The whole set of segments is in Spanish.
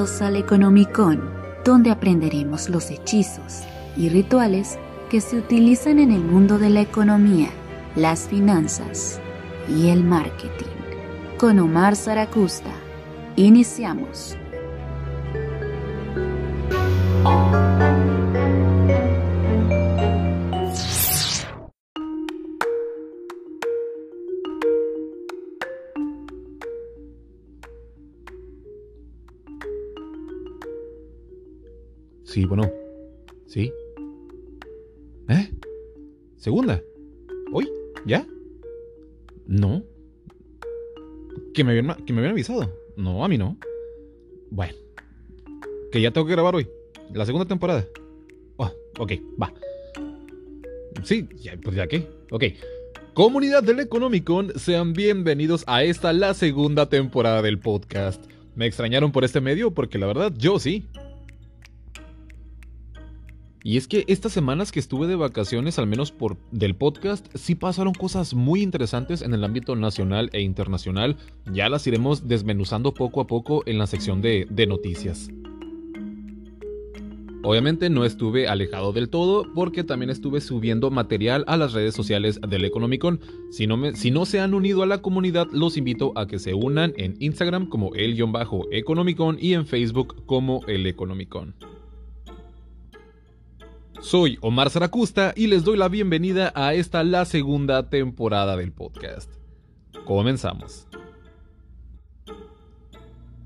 Bienvenidos al Economicon, donde aprenderemos los hechizos y rituales que se utilizan en el mundo de la economía, las finanzas y el marketing. Con Omar Zaracusta, iniciamos. Sí, bueno. Sí. ¿Eh? ¿Segunda? ¿Hoy? ¿Ya? No. ¿Que me, habían, ¿Que me habían avisado? No, a mí no. Bueno. Que ya tengo que grabar hoy. La segunda temporada. Oh, ok, va. Sí, ya, pues ya qué. Ok. Comunidad del Economicon, sean bienvenidos a esta, la segunda temporada del podcast. ¿Me extrañaron por este medio? Porque la verdad, yo sí. Y es que estas semanas que estuve de vacaciones, al menos por del podcast, sí pasaron cosas muy interesantes en el ámbito nacional e internacional. Ya las iremos desmenuzando poco a poco en la sección de, noticias. Obviamente no estuve alejado del todo porque también estuve subiendo material a las redes sociales del Economicon. Si no, si no se han unido a la comunidad, los invito a que se unan en Instagram como el-economicon y en Facebook como el Economicon. Soy Omar Zaracusta y les doy la bienvenida a esta la segunda temporada del podcast. Comenzamos.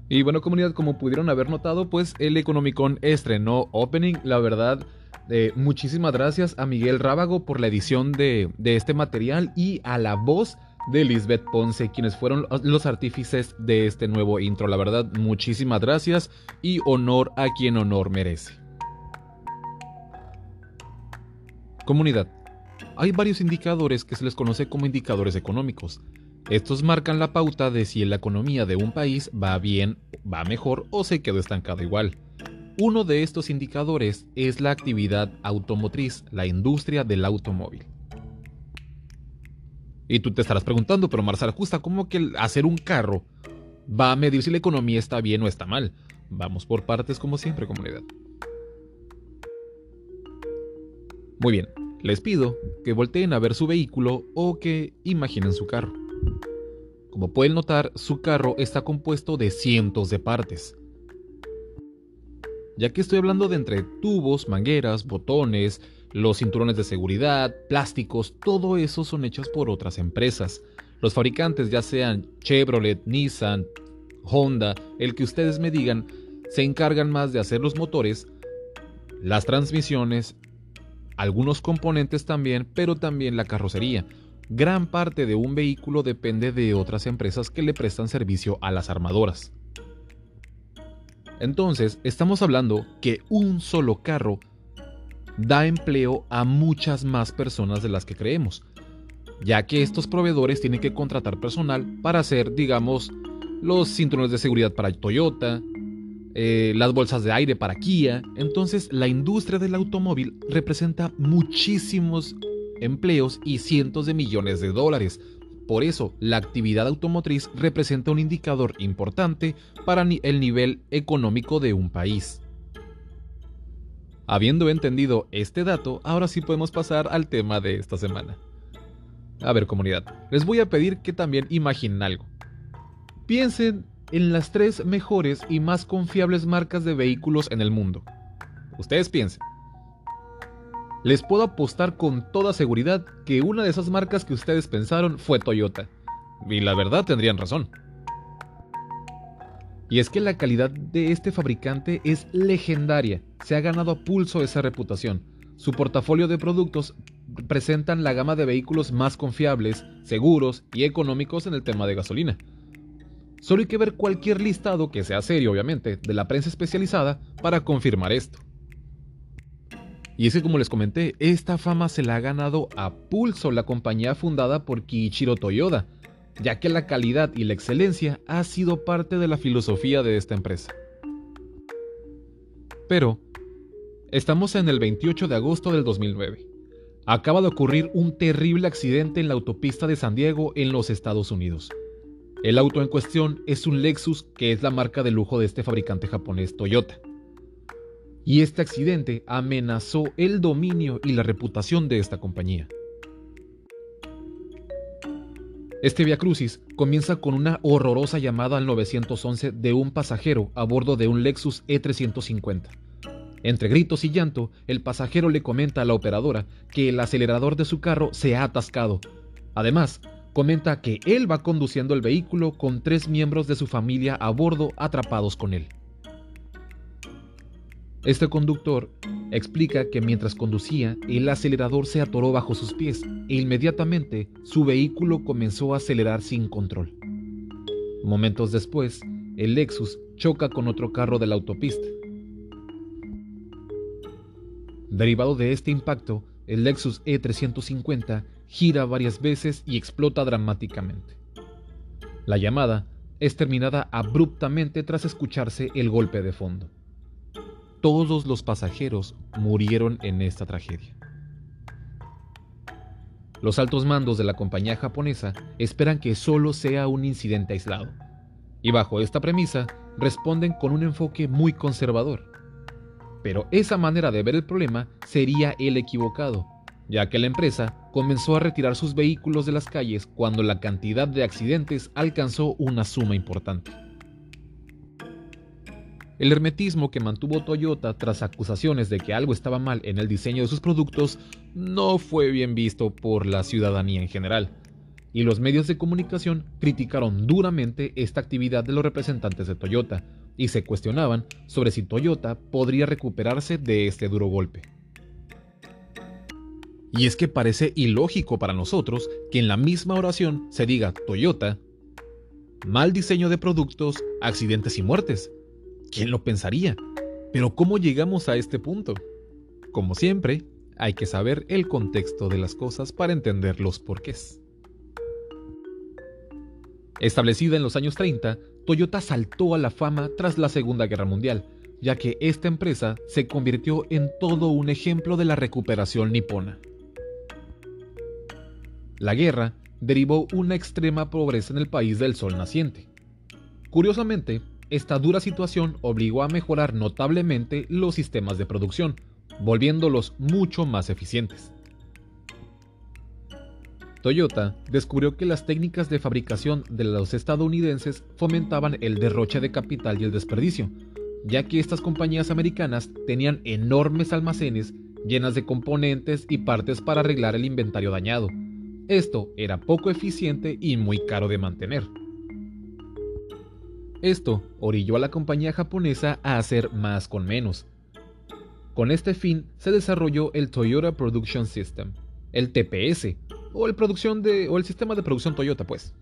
Y bueno comunidad, como pudieron haber notado, pues el Economicon estrenó Opening, la verdad... Eh, muchísimas gracias a Miguel Rábago por la edición de, de este material y a la voz de Lisbeth Ponce, quienes fueron los artífices de este nuevo intro. La verdad, muchísimas gracias y honor a quien honor merece. Comunidad. Hay varios indicadores que se les conoce como indicadores económicos. Estos marcan la pauta de si la economía de un país va bien, va mejor o se quedó estancada igual. Uno de estos indicadores es la actividad automotriz, la industria del automóvil. Y tú te estarás preguntando, pero Marcela, justa, ¿cómo que hacer un carro va a medir si la economía está bien o está mal? Vamos por partes como siempre, comunidad. Muy bien, les pido que volteen a ver su vehículo o que imaginen su carro. Como pueden notar, su carro está compuesto de cientos de partes. Ya que estoy hablando de entre tubos, mangueras, botones, los cinturones de seguridad, plásticos, todo eso son hechos por otras empresas. Los fabricantes, ya sean Chevrolet, Nissan, Honda, el que ustedes me digan, se encargan más de hacer los motores, las transmisiones algunos componentes también, pero también la carrocería. Gran parte de un vehículo depende de otras empresas que le prestan servicio a las armadoras. Entonces, estamos hablando que un solo carro da empleo a muchas más personas de las que creemos, ya que estos proveedores tienen que contratar personal para hacer, digamos, los cinturones de seguridad para Toyota, eh, las bolsas de aire para Kia. Entonces la industria del automóvil representa muchísimos empleos y cientos de millones de dólares. Por eso, la actividad automotriz representa un indicador importante para el nivel económico de un país. Habiendo entendido este dato, ahora sí podemos pasar al tema de esta semana. A ver comunidad, les voy a pedir que también imaginen algo. Piensen en las tres mejores y más confiables marcas de vehículos en el mundo. Ustedes piensen. Les puedo apostar con toda seguridad que una de esas marcas que ustedes pensaron fue Toyota. Y la verdad tendrían razón. Y es que la calidad de este fabricante es legendaria. Se ha ganado a pulso esa reputación. Su portafolio de productos presentan la gama de vehículos más confiables, seguros y económicos en el tema de gasolina. Solo hay que ver cualquier listado, que sea serio obviamente, de la prensa especializada para confirmar esto. Y es que como les comenté, esta fama se la ha ganado a pulso la compañía fundada por Kiichiro Toyoda, ya que la calidad y la excelencia ha sido parte de la filosofía de esta empresa. Pero, estamos en el 28 de agosto del 2009. Acaba de ocurrir un terrible accidente en la autopista de San Diego en los Estados Unidos. El auto en cuestión es un Lexus que es la marca de lujo de este fabricante japonés Toyota. Y este accidente amenazó el dominio y la reputación de esta compañía. Este Via Crucis comienza con una horrorosa llamada al 911 de un pasajero a bordo de un Lexus E350. Entre gritos y llanto, el pasajero le comenta a la operadora que el acelerador de su carro se ha atascado. Además, comenta que él va conduciendo el vehículo con tres miembros de su familia a bordo atrapados con él. Este conductor explica que mientras conducía, el acelerador se atoró bajo sus pies e inmediatamente su vehículo comenzó a acelerar sin control. Momentos después, el Lexus choca con otro carro de la autopista. Derivado de este impacto, el Lexus E350 gira varias veces y explota dramáticamente. La llamada es terminada abruptamente tras escucharse el golpe de fondo. Todos los pasajeros murieron en esta tragedia. Los altos mandos de la compañía japonesa esperan que solo sea un incidente aislado, y bajo esta premisa responden con un enfoque muy conservador. Pero esa manera de ver el problema sería el equivocado, ya que la empresa comenzó a retirar sus vehículos de las calles cuando la cantidad de accidentes alcanzó una suma importante. El hermetismo que mantuvo Toyota tras acusaciones de que algo estaba mal en el diseño de sus productos no fue bien visto por la ciudadanía en general, y los medios de comunicación criticaron duramente esta actividad de los representantes de Toyota y se cuestionaban sobre si Toyota podría recuperarse de este duro golpe. Y es que parece ilógico para nosotros que en la misma oración se diga Toyota, mal diseño de productos, accidentes y muertes. ¿Quién lo pensaría? Pero ¿cómo llegamos a este punto? Como siempre, hay que saber el contexto de las cosas para entender los porqués. Establecida en los años 30, Toyota saltó a la fama tras la Segunda Guerra Mundial, ya que esta empresa se convirtió en todo un ejemplo de la recuperación nipona. La guerra derivó una extrema pobreza en el país del sol naciente. Curiosamente, esta dura situación obligó a mejorar notablemente los sistemas de producción, volviéndolos mucho más eficientes. Toyota descubrió que las técnicas de fabricación de los estadounidenses fomentaban el derroche de capital y el desperdicio, ya que estas compañías americanas tenían enormes almacenes llenas de componentes y partes para arreglar el inventario dañado, esto era poco eficiente y muy caro de mantener. Esto orilló a la compañía japonesa a hacer más con menos. Con este fin se desarrolló el Toyota Production System, el TPS, o el, sistema de producción Toyota, pues.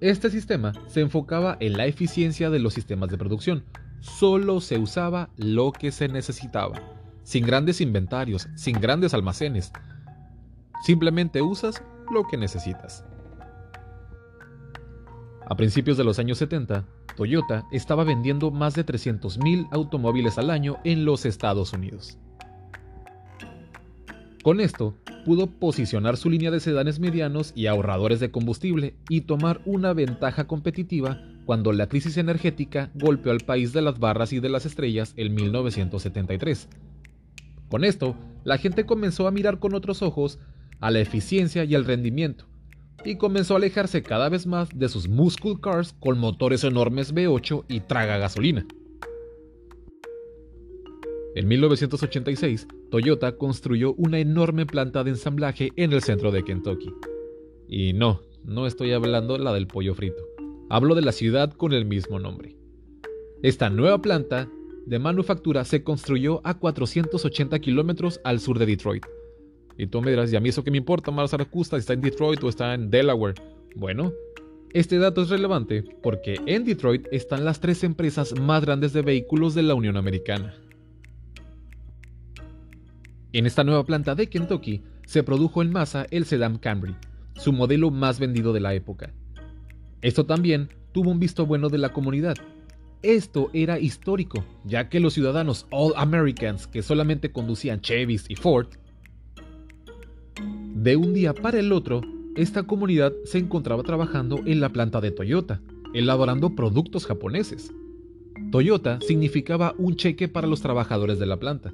Este sistema se enfocaba en la eficiencia de los sistemas de producción. Solo se usaba lo que se necesitaba, sin grandes inventarios, sin grandes almacenes, Simplemente usas lo que necesitas. A principios de los años 70, Toyota estaba vendiendo más de 300.000 automóviles al año en los Estados Unidos. Con esto, pudo posicionar su línea de sedanes medianos y ahorradores de combustible y tomar una ventaja competitiva cuando la crisis energética golpeó al país de las barras y de las estrellas en 1973. Con esto, la gente comenzó a mirar con otros ojos a la eficiencia y al rendimiento, y comenzó a alejarse cada vez más de sus muscle cars con motores enormes V8 y traga gasolina. En 1986, Toyota construyó una enorme planta de ensamblaje en el centro de Kentucky. Y no, no estoy hablando la del pollo frito, hablo de la ciudad con el mismo nombre. Esta nueva planta de manufactura se construyó a 480 kilómetros al sur de Detroit, y tú me dirás, ¿y a mí eso qué me importa, Mar Zaragoza, está en Detroit o está en Delaware? Bueno, este dato es relevante porque en Detroit están las tres empresas más grandes de vehículos de la Unión Americana. En esta nueva planta de Kentucky se produjo en masa el sedán Camry, su modelo más vendido de la época. Esto también tuvo un visto bueno de la comunidad. Esto era histórico, ya que los ciudadanos All Americans que solamente conducían Chevys y Ford de un día para el otro esta comunidad se encontraba trabajando en la planta de Toyota, elaborando productos japoneses. Toyota significaba un cheque para los trabajadores de la planta,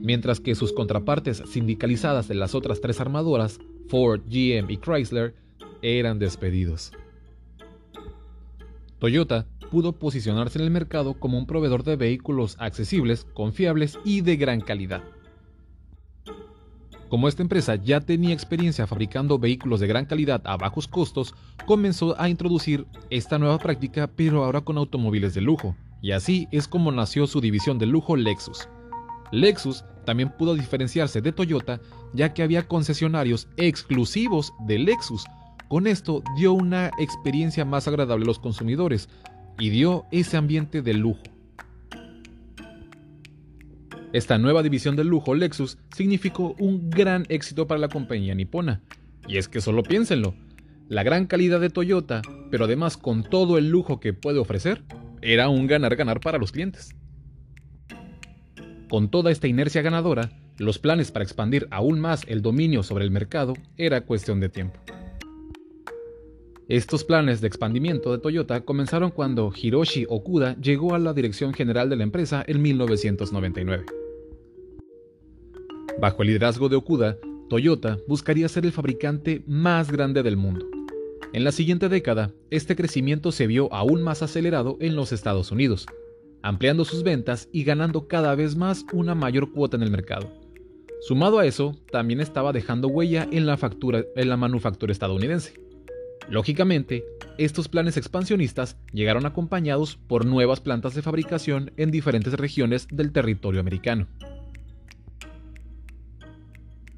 mientras que sus contrapartes sindicalizadas de las otras tres armadoras, Ford, GM y Chrysler, eran despedidos. Toyota pudo posicionarse en el mercado como un proveedor de vehículos accesibles, confiables y de gran calidad. Como esta empresa ya tenía experiencia fabricando vehículos de gran calidad a bajos costos, comenzó a introducir esta nueva práctica pero ahora con automóviles de lujo, y así es como nació su división de lujo Lexus. Lexus también pudo diferenciarse de Toyota ya que había concesionarios exclusivos de Lexus. Con esto dio una experiencia más agradable a los consumidores y dio ese ambiente de lujo. Esta nueva división del lujo Lexus significó un gran éxito para la compañía nipona. Y es que solo piénsenlo, la gran calidad de Toyota, pero además con todo el lujo que puede ofrecer, era un ganar-ganar para los clientes. Con toda esta inercia ganadora, los planes para expandir aún más el dominio sobre el mercado era cuestión de tiempo. Estos planes de expandimiento de Toyota comenzaron cuando Hiroshi Okuda llegó a la dirección general de la empresa en 1999. Bajo el liderazgo de Okuda, Toyota buscaría ser el fabricante más grande del mundo. En la siguiente década, este crecimiento se vio aún más acelerado en los Estados Unidos, ampliando sus ventas y ganando cada vez más una mayor cuota en el mercado. Sumado a eso, también estaba dejando huella en la, en la manufactura estadounidense. Lógicamente, estos planes expansionistas llegaron acompañados por nuevas plantas de fabricación en diferentes regiones del territorio americano.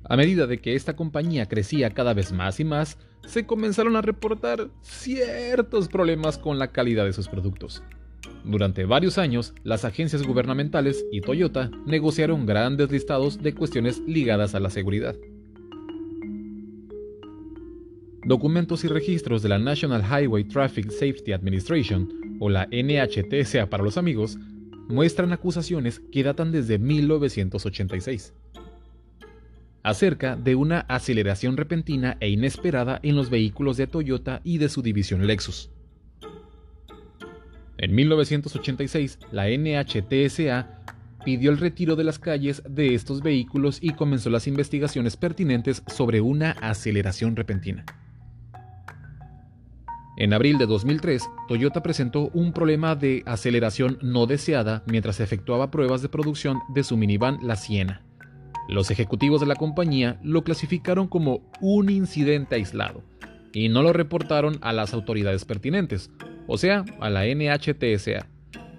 A medida de que esta compañía crecía cada vez más y más, se comenzaron a reportar ciertos problemas con la calidad de sus productos. Durante varios años, las agencias gubernamentales y Toyota negociaron grandes listados de cuestiones ligadas a la seguridad. Documentos y registros de la National Highway Traffic Safety Administration, o la NHTSA para los amigos, muestran acusaciones que datan desde 1986 acerca de una aceleración repentina e inesperada en los vehículos de Toyota y de su división Lexus. En 1986, la NHTSA pidió el retiro de las calles de estos vehículos y comenzó las investigaciones pertinentes sobre una aceleración repentina. En abril de 2003, Toyota presentó un problema de aceleración no deseada mientras efectuaba pruebas de producción de su minivan La Siena. Los ejecutivos de la compañía lo clasificaron como un incidente aislado y no lo reportaron a las autoridades pertinentes, o sea, a la NHTSA.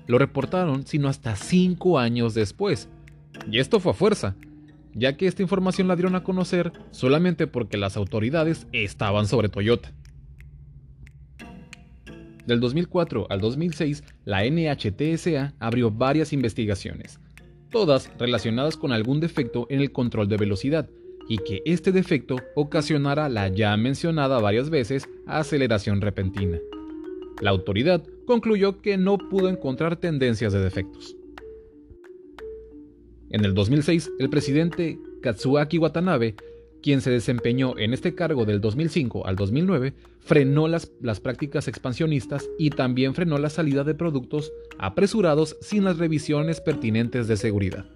Lo reportaron sino hasta cinco años después. Y esto fue a fuerza, ya que esta información la dieron a conocer solamente porque las autoridades estaban sobre Toyota. Del 2004 al 2006, la NHTSA abrió varias investigaciones, todas relacionadas con algún defecto en el control de velocidad, y que este defecto ocasionara la ya mencionada varias veces aceleración repentina. La autoridad concluyó que no pudo encontrar tendencias de defectos. En el 2006, el presidente Katsuaki Watanabe quien se desempeñó en este cargo del 2005 al 2009, frenó las, las, prácticas expansionistas y también frenó la salida de productos apresurados sin las revisiones pertinentes de seguridad.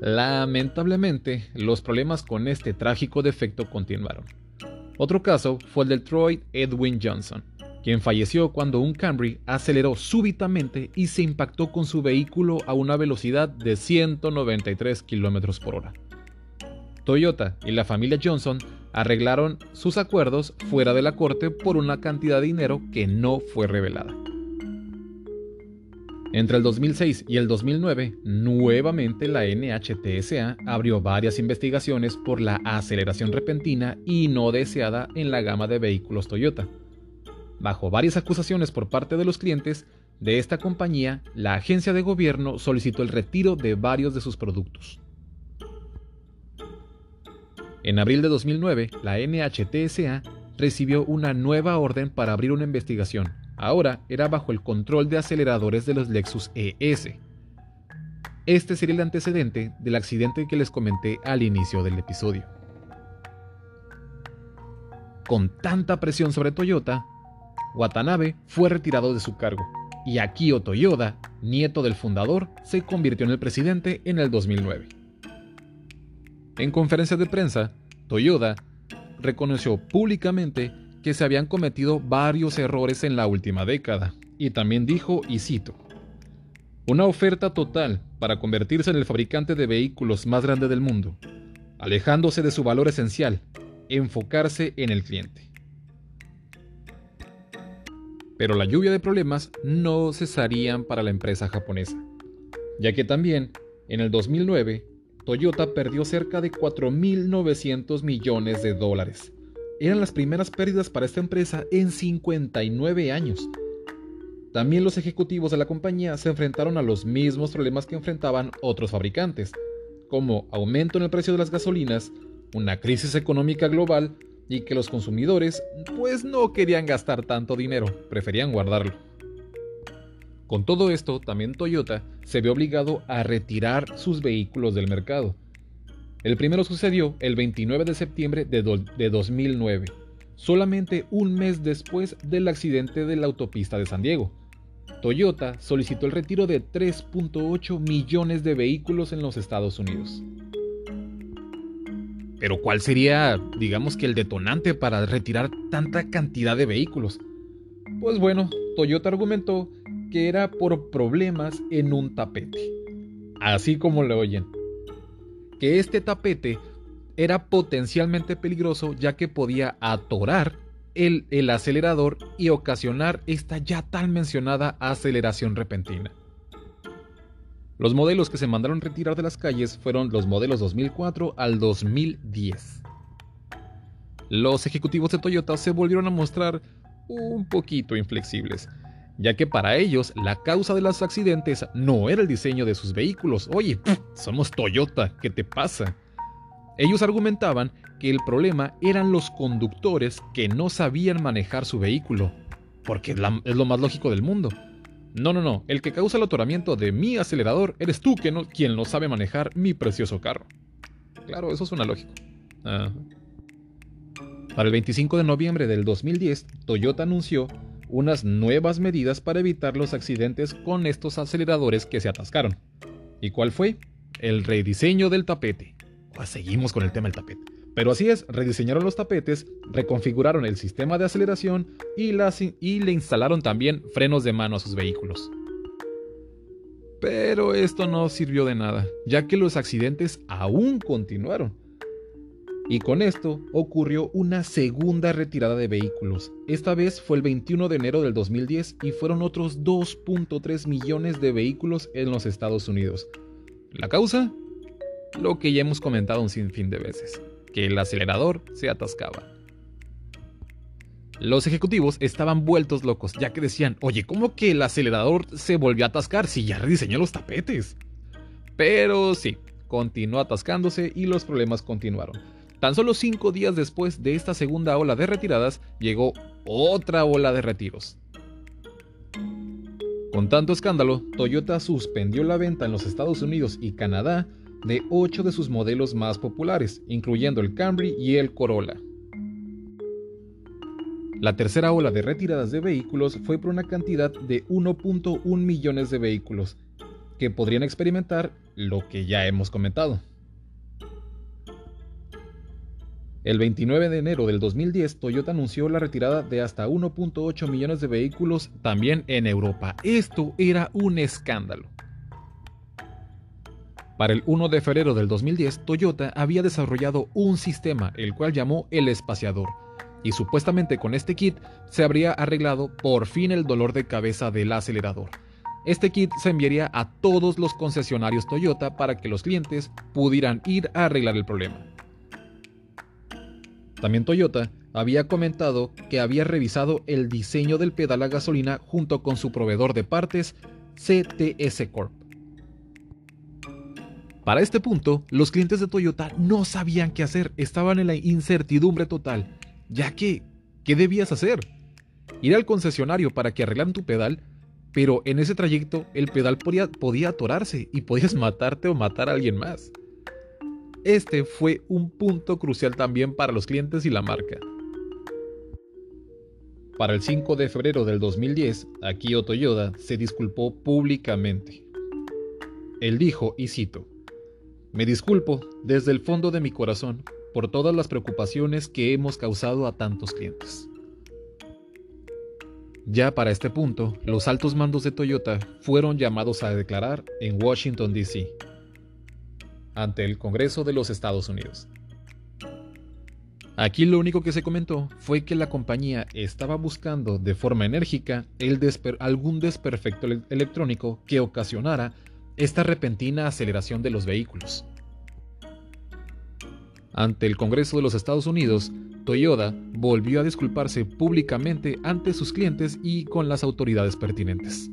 Lamentablemente, los problemas con este trágico defecto continuaron. Otro caso fue el del Troy Edwin Johnson, quien falleció cuando un Camry aceleró súbitamente y se impactó con su vehículo a una velocidad de 193 km por hora. Toyota y la familia Johnson arreglaron sus acuerdos fuera de la corte por una cantidad de dinero que no fue revelada. Entre el 2006 y el 2009, nuevamente la NHTSA abrió varias investigaciones por la aceleración repentina y no deseada en la gama de vehículos Toyota. Bajo varias acusaciones por parte de los clientes de esta compañía, la agencia de gobierno solicitó el retiro de varios de sus productos. En abril de 2009, la NHTSA recibió una nueva orden para abrir una investigación. Ahora era bajo el control de aceleradores de los Lexus ES. Este sería el antecedente del accidente que les comenté al inicio del episodio. con tanta presión sobre Toyota, Watanabe fue retirado de su cargo y Akio Toyoda, nieto del fundador, se convirtió en el presidente en el 2009. En conferencia de prensa, Toyoda reconoció públicamente que se habían cometido varios errores en la última década y también dijo, y cito, una oferta total para convertirse en el fabricante de vehículos más grande del mundo, alejándose de su valor esencial, enfocarse en el cliente. Pero la lluvia de problemas no cesarían para la empresa japonesa, ya que también, en el 2009, Toyota perdió cerca de 4.900 millones de dólares. Eran las primeras pérdidas para esta empresa en 59 años. También los ejecutivos de la compañía se enfrentaron a los mismos problemas que enfrentaban otros fabricantes, como aumento en el precio de las gasolinas, una crisis económica global y que los consumidores pues no querían gastar tanto dinero, preferían guardarlo. Con todo esto, también Toyota se vio obligado a retirar sus vehículos del mercado. El primero sucedió el 29 de septiembre de, de 2009, solamente un mes después del accidente de la autopista de San Diego. Toyota solicitó el retiro de 3.8 millones de vehículos en los Estados Unidos. Pero ¿cuál sería, digamos que el detonante para retirar tanta cantidad de vehículos? Pues bueno, Toyota argumentó que era por problemas en un tapete. Así como lo oyen. Que este tapete era potencialmente peligroso ya que podía atorar el, el acelerador y ocasionar esta ya tan mencionada aceleración repentina. Los modelos que se mandaron retirar de las calles fueron los modelos 2004 al 2010. Los ejecutivos de Toyota se volvieron a mostrar un poquito inflexibles, ya que para ellos la causa de los accidentes no era el diseño de sus vehículos. Oye, somos Toyota, ¿qué te pasa? Ellos argumentaban que el problema eran los conductores que no sabían manejar su vehículo, porque es, lo más lógico del mundo. No, no, no. El que causa el atoramiento de mi acelerador eres tú quien no sabe manejar mi precioso carro. Claro, eso suena lógico. Para el 25 de noviembre del 2010, Toyota anunció unas nuevas medidas para evitar los accidentes con estos aceleradores que se atascaron. ¿Y cuál fue? El rediseño del tapete. Pues seguimos con el tema del tapete. Pero así es, rediseñaron los tapetes, reconfiguraron el sistema de aceleración y, y le instalaron también frenos de mano a sus vehículos. Pero esto no sirvió de nada, ya que los accidentes aún continuaron. Y con esto ocurrió una segunda retirada de vehículos. Esta vez fue el 21 de enero del 2010 y fueron otros 2.3 millones de vehículos en los Estados Unidos. ¿La causa? Lo que ya hemos comentado un sinfín de veces que el acelerador se atascaba. Los ejecutivos estaban vueltos locos, ya que decían, oye, ¿cómo que el acelerador se volvió a atascar si ya rediseñó los tapetes? Pero sí, continuó atascándose y los problemas continuaron. Tan solo cinco días después de esta segunda ola de retiradas, llegó otra ola de retiros. Con tanto escándalo, Toyota suspendió la venta en los Estados Unidos y Canadá de ocho de sus modelos más populares, incluyendo el Camry y el Corolla. La tercera ola de retiradas de vehículos fue por una cantidad de 1.1 millones de vehículos, que podrían experimentar lo que ya hemos comentado. El 29 de enero del 2010, Toyota anunció la retirada de hasta 1.8 millones de vehículos también en Europa. Esto era un escándalo. Para el 1 de febrero del 2010, Toyota había desarrollado un sistema, el cual llamó el espaciador, y supuestamente con este kit se habría arreglado por fin el dolor de cabeza del acelerador. Este kit se enviaría a todos los concesionarios Toyota para que los clientes pudieran ir a arreglar el problema. También Toyota había comentado que había revisado el diseño del pedal a gasolina junto con su proveedor de partes CTS Corp para este punto, los clientes de Toyota no sabían qué hacer, estaban en la incertidumbre total, ya que, ¿qué debías hacer? Ir al concesionario para que arreglaran tu pedal, pero en ese trayecto el pedal podía, podía atorarse y podías matarte o matar a alguien más. Este fue un punto crucial también para los clientes y la marca. Para el 5 de febrero del 2010, Akio Toyoda se disculpó públicamente. Él dijo, y cito, Me disculpo desde el fondo de mi corazón por todas las preocupaciones que hemos causado a tantos clientes. Ya para este punto, los altos mandos de Toyota fueron llamados a declarar en Washington, D.C., ante el Congreso de los Estados Unidos. Aquí lo único que se comentó fue que la compañía estaba buscando de forma enérgica algún desperfecto electrónico que ocasionara esta repentina aceleración de los vehículos. Ante el Congreso de los Estados Unidos, Toyota volvió a disculparse públicamente ante sus clientes y con las autoridades pertinentes.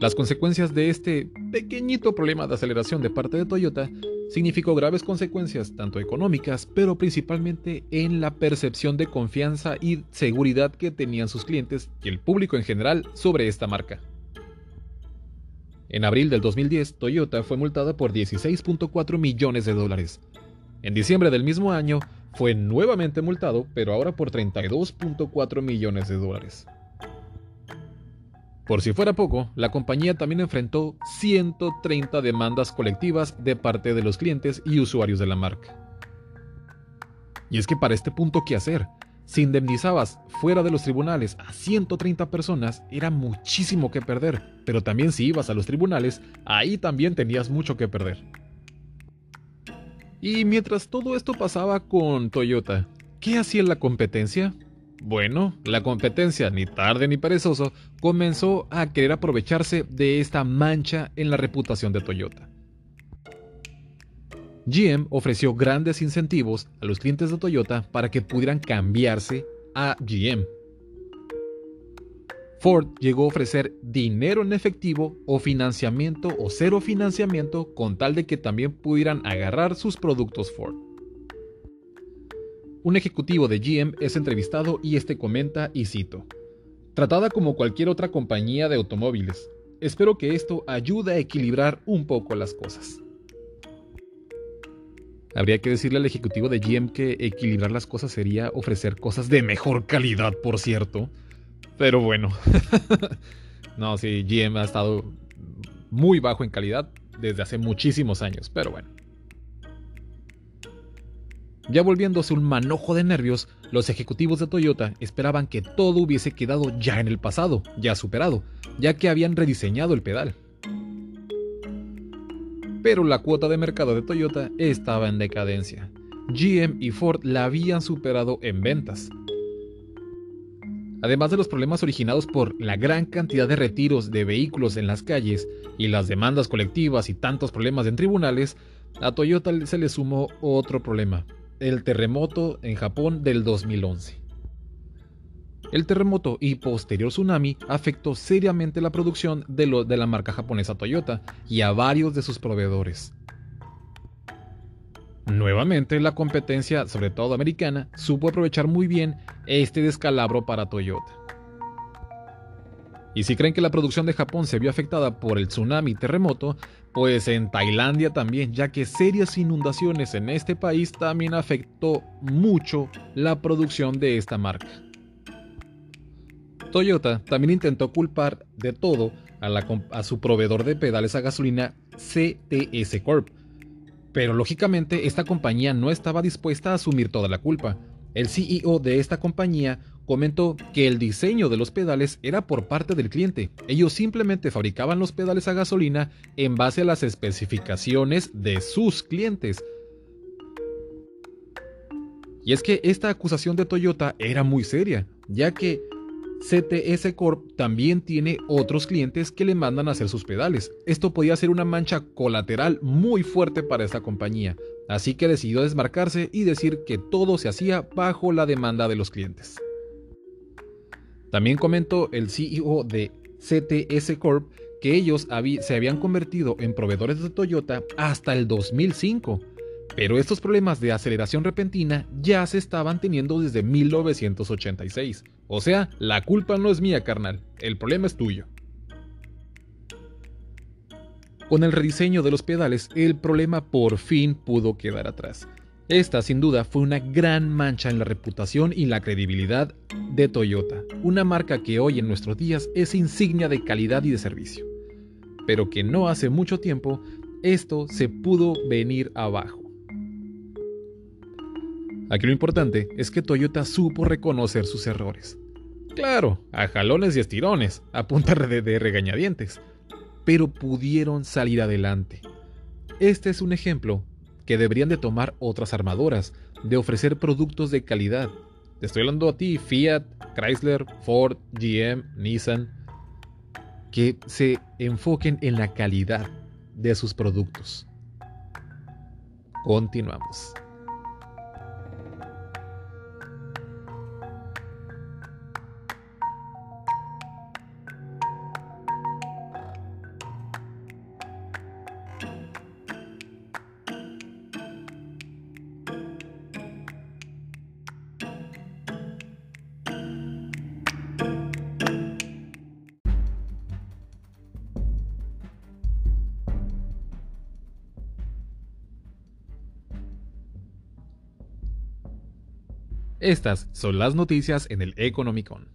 Las consecuencias de este pequeñito problema de aceleración de parte de Toyota significó graves consecuencias tanto económicas, pero principalmente en la percepción de confianza y seguridad que tenían sus clientes y el público en general sobre esta marca. En abril del 2010, Toyota fue multada por 16.4 millones de dólares. En diciembre del mismo año, fue nuevamente multado, pero ahora por 32.4 millones de dólares. Por si fuera poco, la compañía también enfrentó 130 demandas colectivas de parte de los clientes y usuarios de la marca. Y es que para este punto, ¿qué hacer? Si indemnizabas fuera de los tribunales a 130 personas, era muchísimo que perder, pero también si ibas a los tribunales, ahí también tenías mucho que perder. Y mientras todo esto pasaba con Toyota, ¿qué hacía la competencia? Bueno, la competencia, ni tarde ni perezoso, comenzó a querer aprovecharse de esta mancha en la reputación de Toyota. GM ofreció grandes incentivos a los clientes de Toyota para que pudieran cambiarse a GM. Ford llegó a ofrecer dinero en efectivo o financiamiento o cero financiamiento con tal de que también pudieran agarrar sus productos Ford. Un ejecutivo de GM es entrevistado y este comenta y cito, Tratada como cualquier otra compañía de automóviles, espero que esto ayude a equilibrar un poco las cosas. Habría que decirle al ejecutivo de GM que equilibrar las cosas sería ofrecer cosas de mejor calidad, por cierto. Pero bueno. no, sí, GM ha estado muy bajo en calidad desde hace muchísimos años, pero bueno. Ya volviéndose un manojo de nervios, los ejecutivos de Toyota esperaban que todo hubiese quedado ya en el pasado, ya superado, ya que habían rediseñado el pedal. Pero la cuota de mercado de Toyota estaba en decadencia. GM y Ford la habían superado en ventas. Además de los problemas originados por la gran cantidad de retiros de vehículos en las calles y las demandas colectivas y tantos problemas en tribunales, a Toyota se le sumó otro problema, el terremoto en Japón del 2011. El terremoto y posterior tsunami afectó seriamente la producción de, de, la marca japonesa Toyota y a varios de sus proveedores. Nuevamente, la competencia, sobre todo americana, supo aprovechar muy bien este descalabro para Toyota. Y si creen que la producción de Japón se vio afectada por el tsunami terremoto, pues en Tailandia también, ya que serias inundaciones en este país también afectó mucho la producción de esta marca. Toyota también intentó culpar de todo a, su proveedor de pedales a gasolina CTS Corp, pero lógicamente esta compañía no estaba dispuesta a asumir toda la culpa. El CEO de esta compañía comentó que el diseño de los pedales era por parte del cliente. Ellos simplemente fabricaban los pedales a gasolina en base a las especificaciones de sus clientes. Y es que esta acusación de Toyota era muy seria, ya que CTS Corp también tiene otros clientes que le mandan a hacer sus pedales. Esto podía ser una mancha colateral muy fuerte para esta compañía, así que decidió desmarcarse y decir que todo se hacía bajo la demanda de los clientes. También comentó el CEO de CTS Corp que ellos se habían convertido en proveedores de Toyota hasta el 2005, pero estos problemas de aceleración repentina ya se estaban teniendo desde 1986. O sea, la culpa no es mía, carnal, el problema es tuyo. Con el rediseño de los pedales, el problema por fin pudo quedar atrás. Esta, sin duda, fue una gran mancha en la reputación y la credibilidad de Toyota, una marca que hoy en nuestros días es insignia de calidad y de servicio, pero que no hace mucho tiempo esto se pudo venir abajo. Aquí lo importante es que Toyota supo reconocer sus errores. Claro, a jalones y estirones, a punta de regañadientes, pero pudieron salir adelante. Este es un ejemplo que deberían de tomar otras armadoras, de ofrecer productos de calidad. Te estoy hablando a ti, Fiat, Chrysler, Ford, GM, Nissan, que se enfoquen en la calidad de sus productos. Continuamos. Estas son las noticias en el Economicon.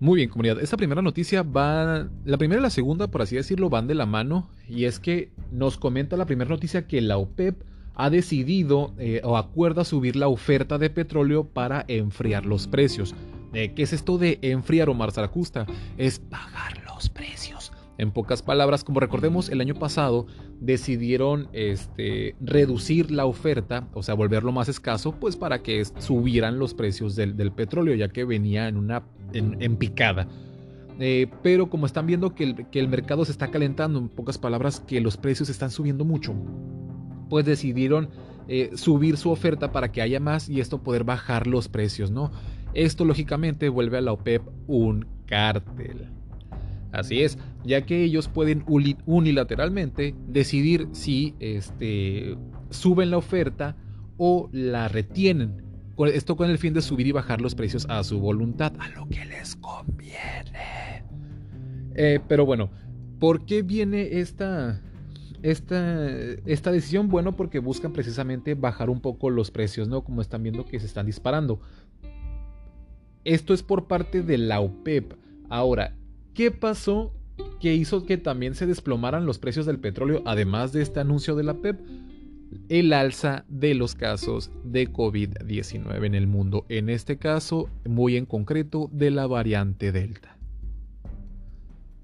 Muy bien, comunidad. Esta primera noticia va. La primera y la segunda, por así decirlo, van de la mano. Y es que nos comenta la primera noticia que la OPEP ha decidido eh, o acuerda subir la oferta de petróleo para enfriar los precios. ¿Qué es esto de enfriar, Omar Zaracusta? Es bajar los precios. En pocas palabras, como recordemos, el año pasado decidieron este, reducir la oferta, o sea, volverlo más escaso, pues para que subieran los precios del, petróleo, ya que venía en una en, picada. Eh, pero como están viendo que el, mercado se está calentando, en pocas palabras, que los precios están subiendo mucho, pues decidieron eh, subir su oferta para que haya más y esto poder bajar los precios, ¿no? Esto lógicamente vuelve a la OPEP un cártel. Así es, ya que ellos pueden unilateralmente decidir si este, suben la oferta o la retienen. Esto con el fin de subir y bajar los precios a su voluntad, a lo que les conviene. Eh, pero bueno, ¿por qué viene esta, esta, esta decisión? Bueno, porque buscan precisamente bajar un poco los precios, ¿no? Como están viendo que se están disparando. Esto es por parte de la OPEP. Ahora, ¿Qué pasó que hizo que también se desplomaran los precios del petróleo, además de este anuncio de la PEP? El alza de los casos de COVID-19 en el mundo, en este caso muy en concreto de la variante Delta.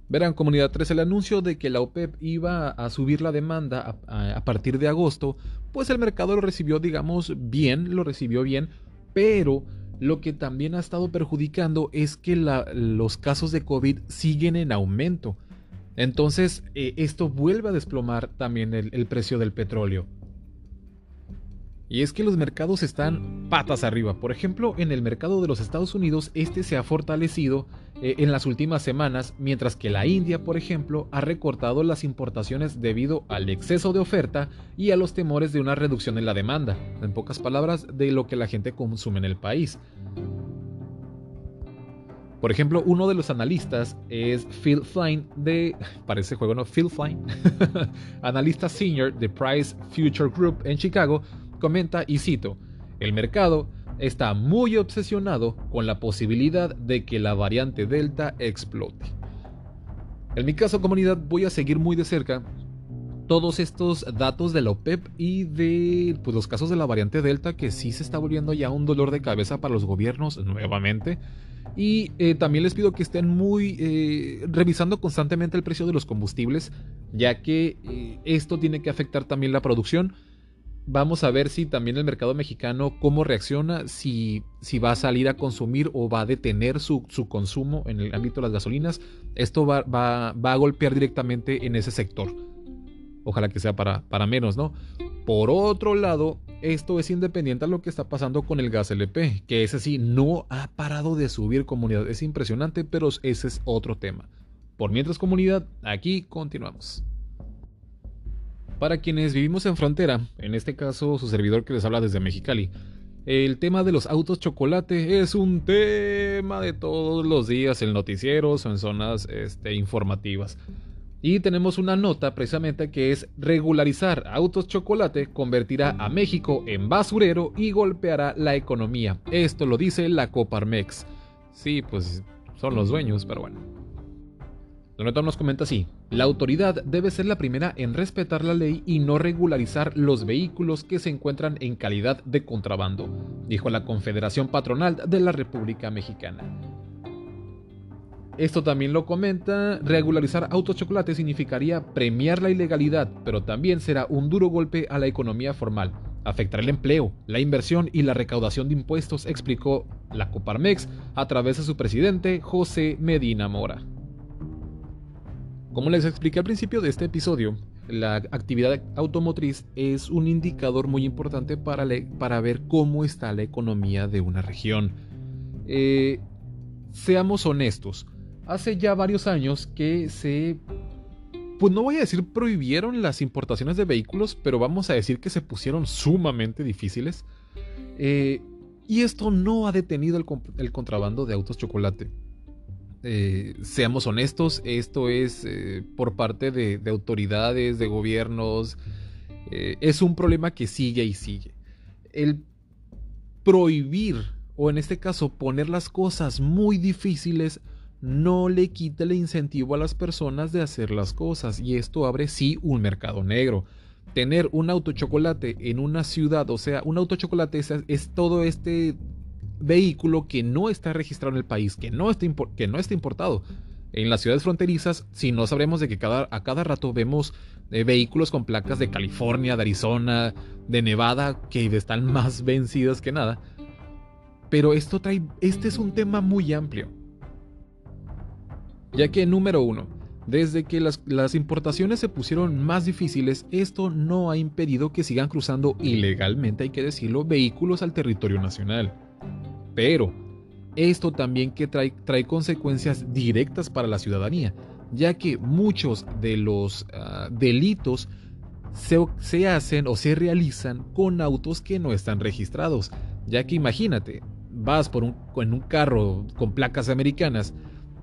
Verán, comunidad 3, el anuncio de que la OPEP iba a subir la demanda a, a, partir de agosto, pues el mercado lo recibió, digamos, bien, lo recibió bien, pero lo que también ha estado perjudicando es que los casos de COVID siguen en aumento. Entonces, eh, esto vuelve a desplomar también el precio del petróleo. Y es que los mercados están patas arriba. Por ejemplo, en el mercado de los Estados Unidos, este se ha fortalecido eh, en las últimas semanas, mientras que la India, por ejemplo, ha recortado las importaciones debido al exceso de oferta y a los temores de una reducción en la demanda. En pocas palabras, de lo que la gente consume en el país. Por ejemplo, uno de los analistas es Phil Flynn de. Parece juego, ¿no? Phil Flynn, analista senior de Price Future Group en Chicago, comenta y cito, el mercado está muy obsesionado con la posibilidad de que la variante Delta explote. En mi caso comunidad voy a seguir muy de cerca todos estos datos de la OPEP y de pues, los casos de la variante Delta que sí se está volviendo ya un dolor de cabeza para los gobiernos nuevamente. Y eh, también les pido que estén muy eh, revisando constantemente el precio de los combustibles, ya que eh, esto tiene que afectar también la producción Vamos a ver si también el mercado mexicano cómo reacciona, si, si va a salir a consumir o va a detener su, consumo en el ámbito de las gasolinas. Esto va, a golpear directamente en ese sector. Ojalá que sea para, para menos, ¿no? Por otro lado, esto es independiente a lo que está pasando con el gas LP, que ese sí no ha parado de subir comunidad. Es impresionante, pero ese es otro tema. Por mientras comunidad, aquí continuamos. Para quienes vivimos en frontera, en este caso su servidor que les habla desde Mexicali, el tema de los autos chocolate es un tema de todos los días en noticieros o en zonas este, informativas. Y tenemos una nota precisamente que es regularizar autos chocolate convertirá a México en basurero y golpeará la economía. Esto lo dice la Coparmex. Sí, pues son los dueños, pero bueno. Nota nos comenta así, la autoridad debe ser la primera en respetar la ley y no regularizar los vehículos que se encuentran en calidad de contrabando, dijo la Confederación Patronal de la República Mexicana. Esto también lo comenta, regularizar autos chocolate significaría premiar la ilegalidad, pero también será un duro golpe a la economía formal. Afectará el empleo, la inversión y la recaudación de impuestos, explicó la Coparmex a través de su presidente José Medina Mora. Como les expliqué al principio de este episodio, la actividad automotriz es un indicador muy importante para, para ver cómo está la economía de una región. Eh, seamos honestos, hace ya varios años que se... Pues no voy a decir prohibieron las importaciones de vehículos, pero vamos a decir que se pusieron sumamente difíciles. Eh, y esto no ha detenido el, contrabando de autos chocolate. Eh, seamos honestos, esto es eh, por parte de, autoridades, de gobiernos, es un problema que sigue y sigue. El prohibir, o en este caso poner las cosas muy difíciles, no le quita el incentivo a las personas de hacer las cosas y esto abre sí un mercado negro. Tener un auto chocolate en una ciudad, o sea, un auto chocolate es, todo este vehículo que no está registrado en el país, que no está, que no está importado. En las ciudades fronterizas, si no sabremos de que cada, a cada rato vemos eh, vehículos con placas de California, de Arizona, de Nevada, que están más vencidas que nada. Pero esto trae, este es un tema muy amplio ya que número uno, desde que las, importaciones se pusieron más difíciles, esto no ha impedido que sigan cruzando ilegalmente, hay que decirlo, vehículos al territorio nacional. Pero esto también que trae, trae consecuencias directas para la ciudadanía, ya que muchos de los ah, delitos se, se, hacen o se realizan con autos que no están registrados, ya que imagínate, vas por un, en un carro con placas americanas,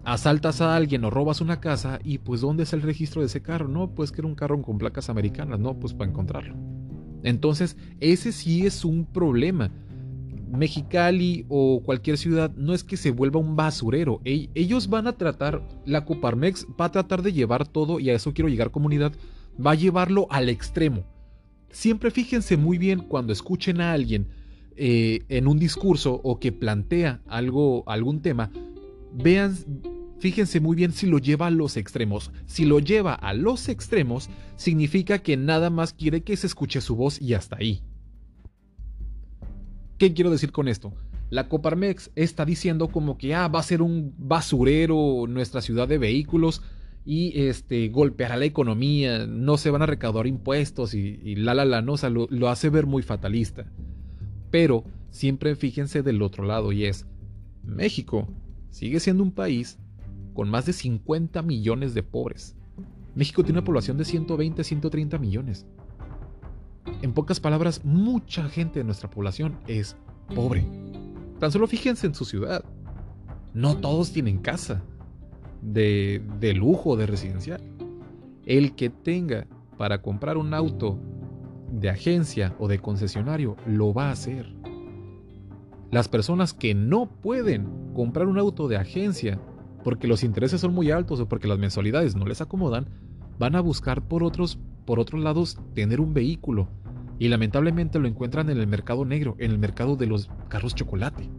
asaltas a alguien o robas una casa y pues ¿dónde es el registro de ese carro? No, pues que era un carro con placas americanas, no, pues para encontrarlo. Entonces, ese sí es un problema. Mexicali o cualquier ciudad no es que se vuelva un basurero. Ellos van a tratar, la Coparmex va a tratar de llevar todo, y a eso quiero llegar comunidad, va a llevarlo al extremo. Siempre fíjense muy bien cuando escuchen a alguien eh, en un discurso o que plantea algo, algún tema, vean, fíjense muy bien si lo lleva a los extremos. Si lo lleva a los extremos, significa que nada más quiere que se escuche su voz y hasta ahí. ¿Qué quiero decir con esto? La Coparmex está diciendo como que ah, va a ser un basurero nuestra ciudad de vehículos y este golpeará la economía, no se van a recaudar impuestos y, la la la, no, lo, lo hace ver muy fatalista. Pero siempre fíjense del otro lado y es México sigue siendo un país con más de 50 millones de pobres. México tiene una población de 120 130 millones. En pocas palabras, mucha gente de nuestra población es pobre. Tan solo fíjense en su ciudad. No todos tienen casa de, de lujo, de residencial. El que tenga para comprar un auto de agencia o de concesionario lo va a hacer. Las personas que no pueden comprar un auto de agencia porque los intereses son muy altos o porque las mensualidades no les acomodan, van a buscar por otros, por otros lados tener un vehículo y lamentablemente lo encuentran en el mercado negro, en el mercado de los carros chocolate.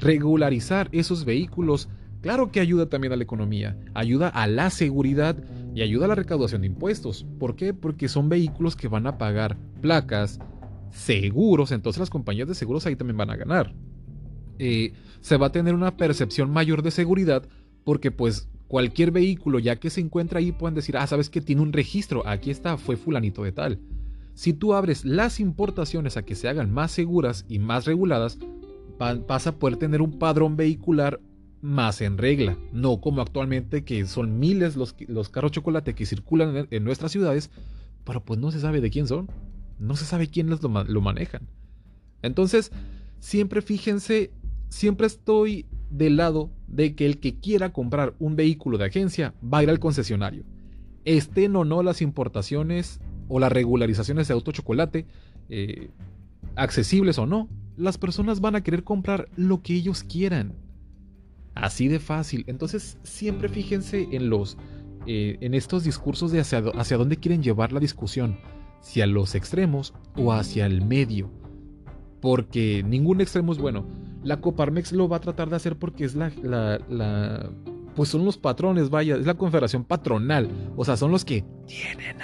Regularizar esos vehículos, claro que ayuda también a la economía, ayuda a la seguridad y ayuda a la recaudación de impuestos. ¿Por qué? Porque son vehículos que van a pagar placas, seguros, entonces las compañías de seguros ahí también van a ganar. Eh, se va a tener una percepción mayor de seguridad porque pues cualquier vehículo ya que se encuentra ahí pueden decir, ah, sabes que tiene un registro, aquí está, fue fulanito de tal. Si tú abres las importaciones a que se hagan más seguras y más reguladas, vas a poder tener un padrón vehicular más en regla, no como actualmente que son miles los, carros chocolate que circulan en, en nuestras ciudades, pero pues no se sabe de quién son no se sabe quiénes lo, lo manejan. Entonces, siempre fíjense, siempre estoy del lado de que el que quiera comprar un vehículo de agencia va a ir al concesionario. Estén o no las importaciones o las regularizaciones de auto chocolate, eh, accesibles o no, las personas van a querer comprar lo que ellos quieran. Así de fácil. Entonces siempre fíjense en los eh, en estos discursos de hacia, hacia dónde quieren llevar la discusión, si a los extremos o hacia el medio. Porque ningún extremo es bueno. La Coparmex lo va a tratar de hacer porque es la, la, pues son los patrones, vaya, es la confederación patronal. O sea, son los que tienen.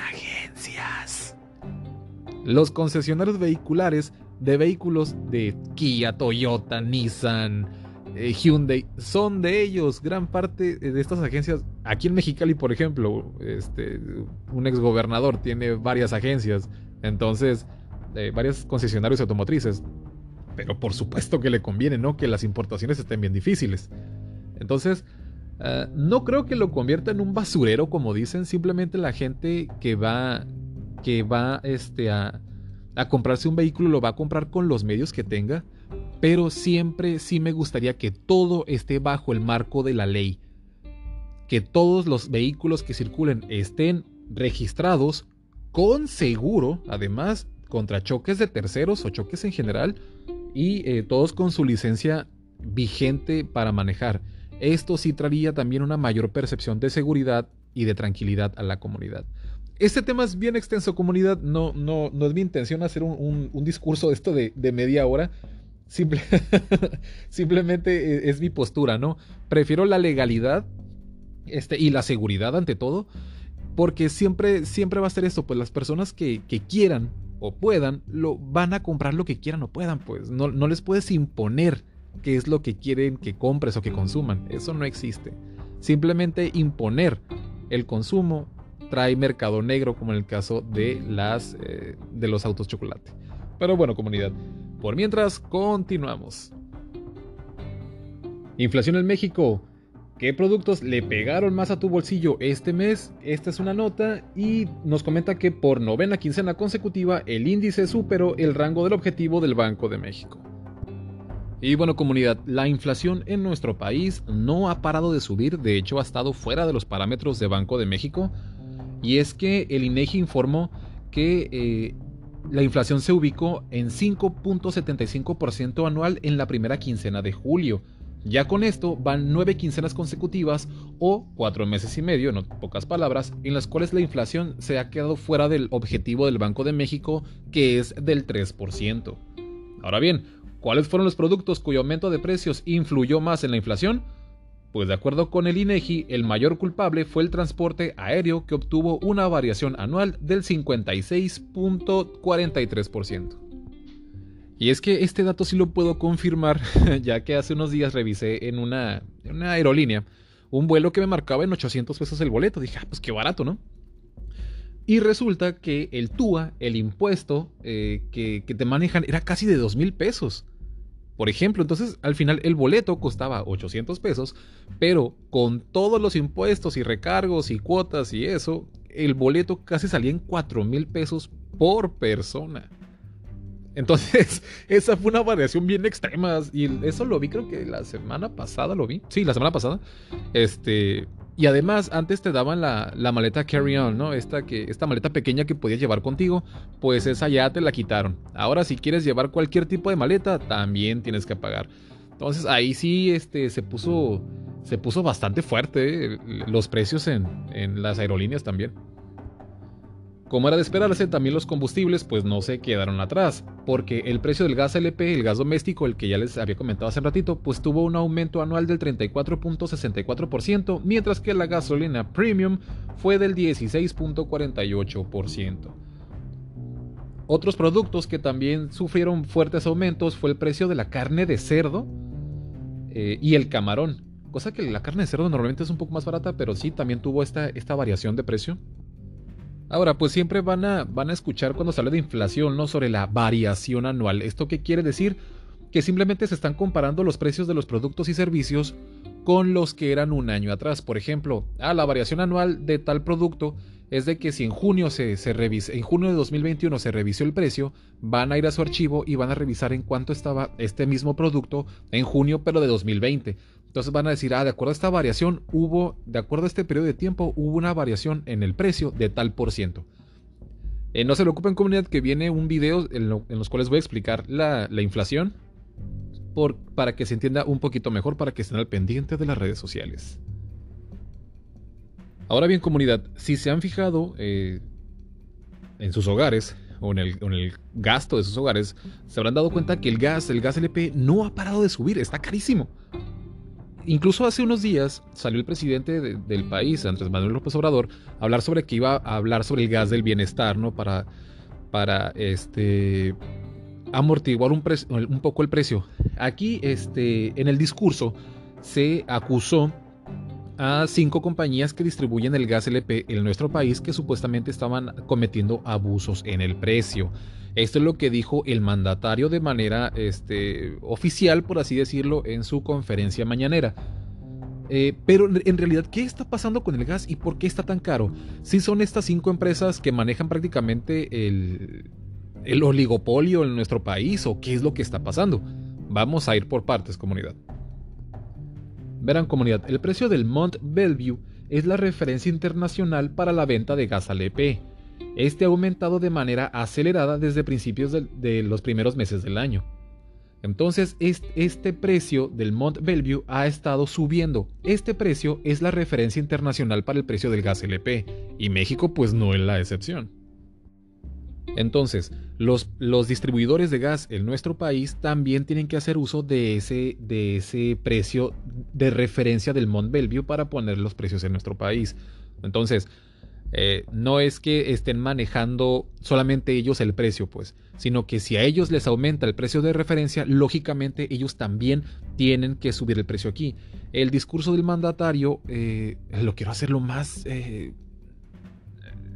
Los concesionarios vehiculares de vehículos de Kia, Toyota, Nissan, eh, Hyundai, son de ellos. Gran parte de estas agencias, aquí en Mexicali, por ejemplo, este, un exgobernador tiene varias agencias, entonces, eh, varios concesionarios automotrices. Pero por supuesto que le conviene, ¿no? Que las importaciones estén bien difíciles. Entonces, eh, no creo que lo convierta en un basurero, como dicen. Simplemente la gente que va, que va este, a, comprarse un vehículo lo va a comprar con los medios que tenga pero siempre sí me gustaría que todo esté bajo el marco de la ley. Que todos los vehículos que circulen estén registrados con seguro, además, contra choques de terceros o choques en general, y eh, todos con su licencia vigente para manejar. Esto sí traería también una mayor percepción de seguridad y de tranquilidad a la comunidad. Este tema es bien extenso, comunidad. No, no, no es mi intención hacer un, discurso de esto de, de media hora. simplemente eh, es mi postura, ¿no? Prefiero la legalidad este, y la seguridad ante todo, porque siempre, siempre va a ser esto, pues las personas que, quieran o puedan, lo, van a comprar lo que quieran o puedan, pues no, no les puedes imponer qué es lo que quieren que compres o que consuman, eso no existe. Simplemente imponer el consumo trae mercado negro, como en el caso de, las, eh, de los autos chocolate. Pero bueno, comunidad, por mientras, continuamos. Inflación en México. ¿Qué productos le pegaron más a tu bolsillo este mes? Esta es una nota y nos comenta que por novena quincena consecutiva el índice superó el rango del objetivo del Banco de México. Y bueno comunidad, la inflación en nuestro país no ha parado de subir, de hecho ha estado fuera de los parámetros de Banco de México. Y es que el INEGI informó que eh, la inflación se ubicó en 5.75% anual en la primera quincena de julio. Ya con esto van nueve quincenas consecutivas o cuatro meses y medio, en pocas palabras, en las cuales la inflación se ha quedado fuera del objetivo del Banco de México, que es del 3%. Ahora bien, ¿cuáles fueron los productos cuyo aumento de precios influyó más en la inflación? Pues de acuerdo con el INEGI, el mayor culpable fue el transporte aéreo que obtuvo una variación anual del 56.43%. Y es que este dato sí lo puedo confirmar, ya que hace unos días revisé en una, aerolínea un vuelo que me marcaba en 800 pesos el boleto. Dije, ah, pues qué barato, ¿no? Y resulta que el TUA, el impuesto eh, que, que, te manejan, era casi de 2 mil pesos. Por ejemplo, entonces al final el boleto costaba 800 pesos, pero con todos los impuestos y recargos y cuotas y eso, el boleto casi salía en 4 mil pesos por persona. Entonces, esa fue una variación bien extrema. Y eso lo vi, creo que la semana pasada lo vi. Sí, la semana pasada. Este. Y además, antes te daban la, maleta carry-on, ¿no? Esta, que, esta maleta pequeña que podías llevar contigo, pues esa ya te la quitaron. Ahora, si quieres llevar cualquier tipo de maleta, también tienes que pagar. Entonces, ahí sí este, se, puso, se puso bastante fuerte eh, los precios en, en las aerolíneas también. Como era de esperarse, también los combustibles pues no se quedaron atrás, porque el precio del gas LP, el gas doméstico, el que ya les había comentado hace un ratito, pues tuvo un aumento anual del 34.64%, mientras que la gasolina premium fue del 16.48%. Otros productos que también sufrieron fuertes aumentos fue el precio de la carne de cerdo eh, y el camarón, cosa que la carne de cerdo normalmente es un poco más barata, pero sí también tuvo esta, esta variación de precio. Ahora, pues siempre van a, van a escuchar cuando se habla de inflación, ¿no? Sobre la variación anual. ¿Esto qué quiere decir? Que simplemente se están comparando los precios de los productos y servicios con los que eran un año atrás. Por ejemplo, ah, la variación anual de tal producto es de que si en junio se, se revisa, en junio de 2021 se revisó el precio, van a ir a su archivo y van a revisar en cuánto estaba este mismo producto en junio, pero de 2020. Entonces van a decir, ah, de acuerdo a esta variación, hubo, de acuerdo a este periodo de tiempo, hubo una variación en el precio de tal por ciento. Eh, no se lo ocupen comunidad que viene un video en, los cuales voy a explicar la, inflación para que se entienda un poquito mejor, para que estén al pendiente de las redes sociales. Ahora bien comunidad, si se han fijado eh, en sus hogares o en el, en el, gasto de sus hogares, se habrán dado cuenta que el gas, el gas LP no ha parado de subir, está carísimo incluso hace unos días salió el presidente del país, Andrés Manuel López Obrador, a hablar sobre que iba a hablar sobre el gas del bienestar, ¿no? Para, para este, amortiguar un, un poco el precio. Aquí, este, en el discurso, se acusó a cinco compañías que distribuyen el gas LP en nuestro país que supuestamente estaban cometiendo abusos en el precio. Esto es lo que dijo el mandatario de manera este, oficial, por así decirlo, en su conferencia mañanera. Eh, pero en realidad, ¿qué está pasando con el gas y por qué está tan caro? Si son estas cinco empresas que manejan prácticamente el, oligopolio en nuestro país o qué es lo que está pasando. Vamos a ir por partes, comunidad. Verán, comunidad, el precio del Mont Bellevue es la referencia internacional para la venta de gas LP. Este ha aumentado de manera acelerada desde principios de, los primeros meses del año. Entonces, este, precio del Mont Bellevue ha estado subiendo. Este precio es la referencia internacional para el precio del gas LP, y México pues no es la excepción. Entonces, los, los, distribuidores de gas en nuestro país también tienen que hacer uso de ese, de ese precio de referencia del Mont Bellevue para poner los precios en nuestro país. Entonces, eh, no es que estén manejando solamente ellos el precio, pues, sino que si a ellos les aumenta el precio de referencia, lógicamente ellos también tienen que subir el precio aquí. El discurso del mandatario eh, lo quiero hacer lo más eh,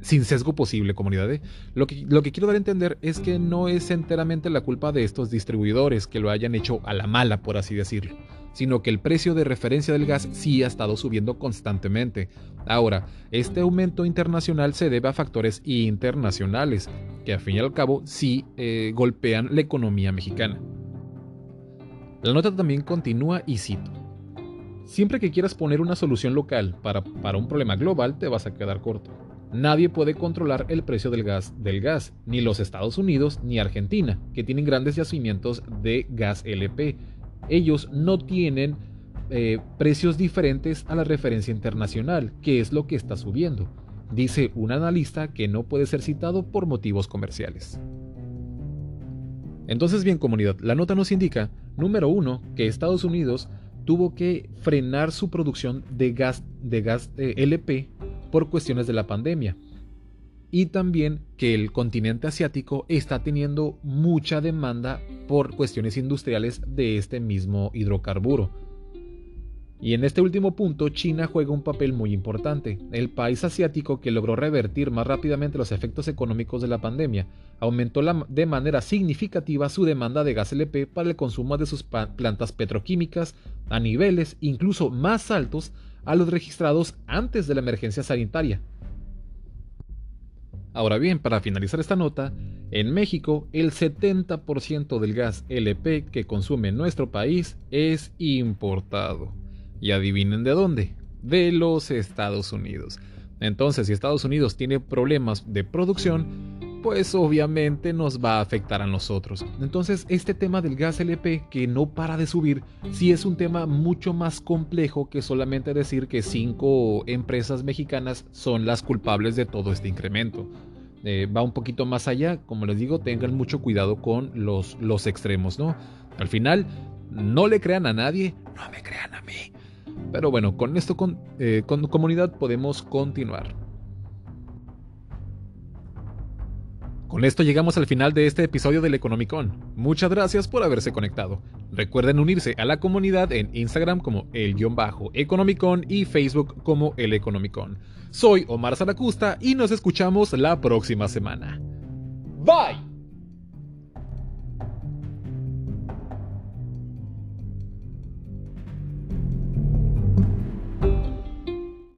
sin sesgo posible, comunidad. Lo, que, lo que quiero dar a entender es que no es enteramente la culpa de estos distribuidores que lo hayan hecho a la mala, por así decirlo sino que el precio de referencia del gas sí ha estado subiendo constantemente. Ahora, este aumento internacional se debe a factores internacionales, que a fin y al cabo sí eh, golpean la economía mexicana. La nota también continúa y cito. Siempre que quieras poner una solución local para, para un problema global, te vas a quedar corto. Nadie puede controlar el precio del gas, del gas, ni los Estados Unidos ni Argentina, que tienen grandes yacimientos de gas LP, ellos no tienen eh, precios diferentes a la referencia internacional, que es lo que está subiendo, dice un analista que no puede ser citado por motivos comerciales. Entonces bien comunidad, la nota nos indica, número uno, que Estados Unidos tuvo que frenar su producción de gas, de gas eh, LP por cuestiones de la pandemia y también que el continente asiático está teniendo mucha demanda por cuestiones industriales de este mismo hidrocarburo. Y en este último punto, China juega un papel muy importante. El país asiático que logró revertir más rápidamente los efectos económicos de la pandemia aumentó de manera significativa su demanda de gas LP para el consumo de sus plantas petroquímicas a niveles incluso más altos a los registrados antes de la emergencia sanitaria. Ahora bien, para finalizar esta nota, en México el 70% del gas LP que consume nuestro país es importado. Y adivinen de dónde, de los Estados Unidos. Entonces, si Estados Unidos tiene problemas de producción, pues obviamente nos va a afectar a nosotros. Entonces, este tema del gas LP que no para de subir, sí es un tema mucho más complejo que solamente decir que cinco empresas mexicanas son las culpables de todo este incremento. Eh, va un poquito más allá, como les digo, tengan mucho cuidado con los, los extremos, ¿no? Al final, no le crean a nadie, no me crean a mí. Pero bueno, con esto con, eh, con comunidad podemos continuar. Con esto llegamos al final de este episodio del Economicon. Muchas gracias por haberse conectado. Recuerden unirse a la comunidad en Instagram como el-economicon y Facebook como el Economicon. Soy Omar Zaracusta y nos escuchamos la próxima semana. Bye.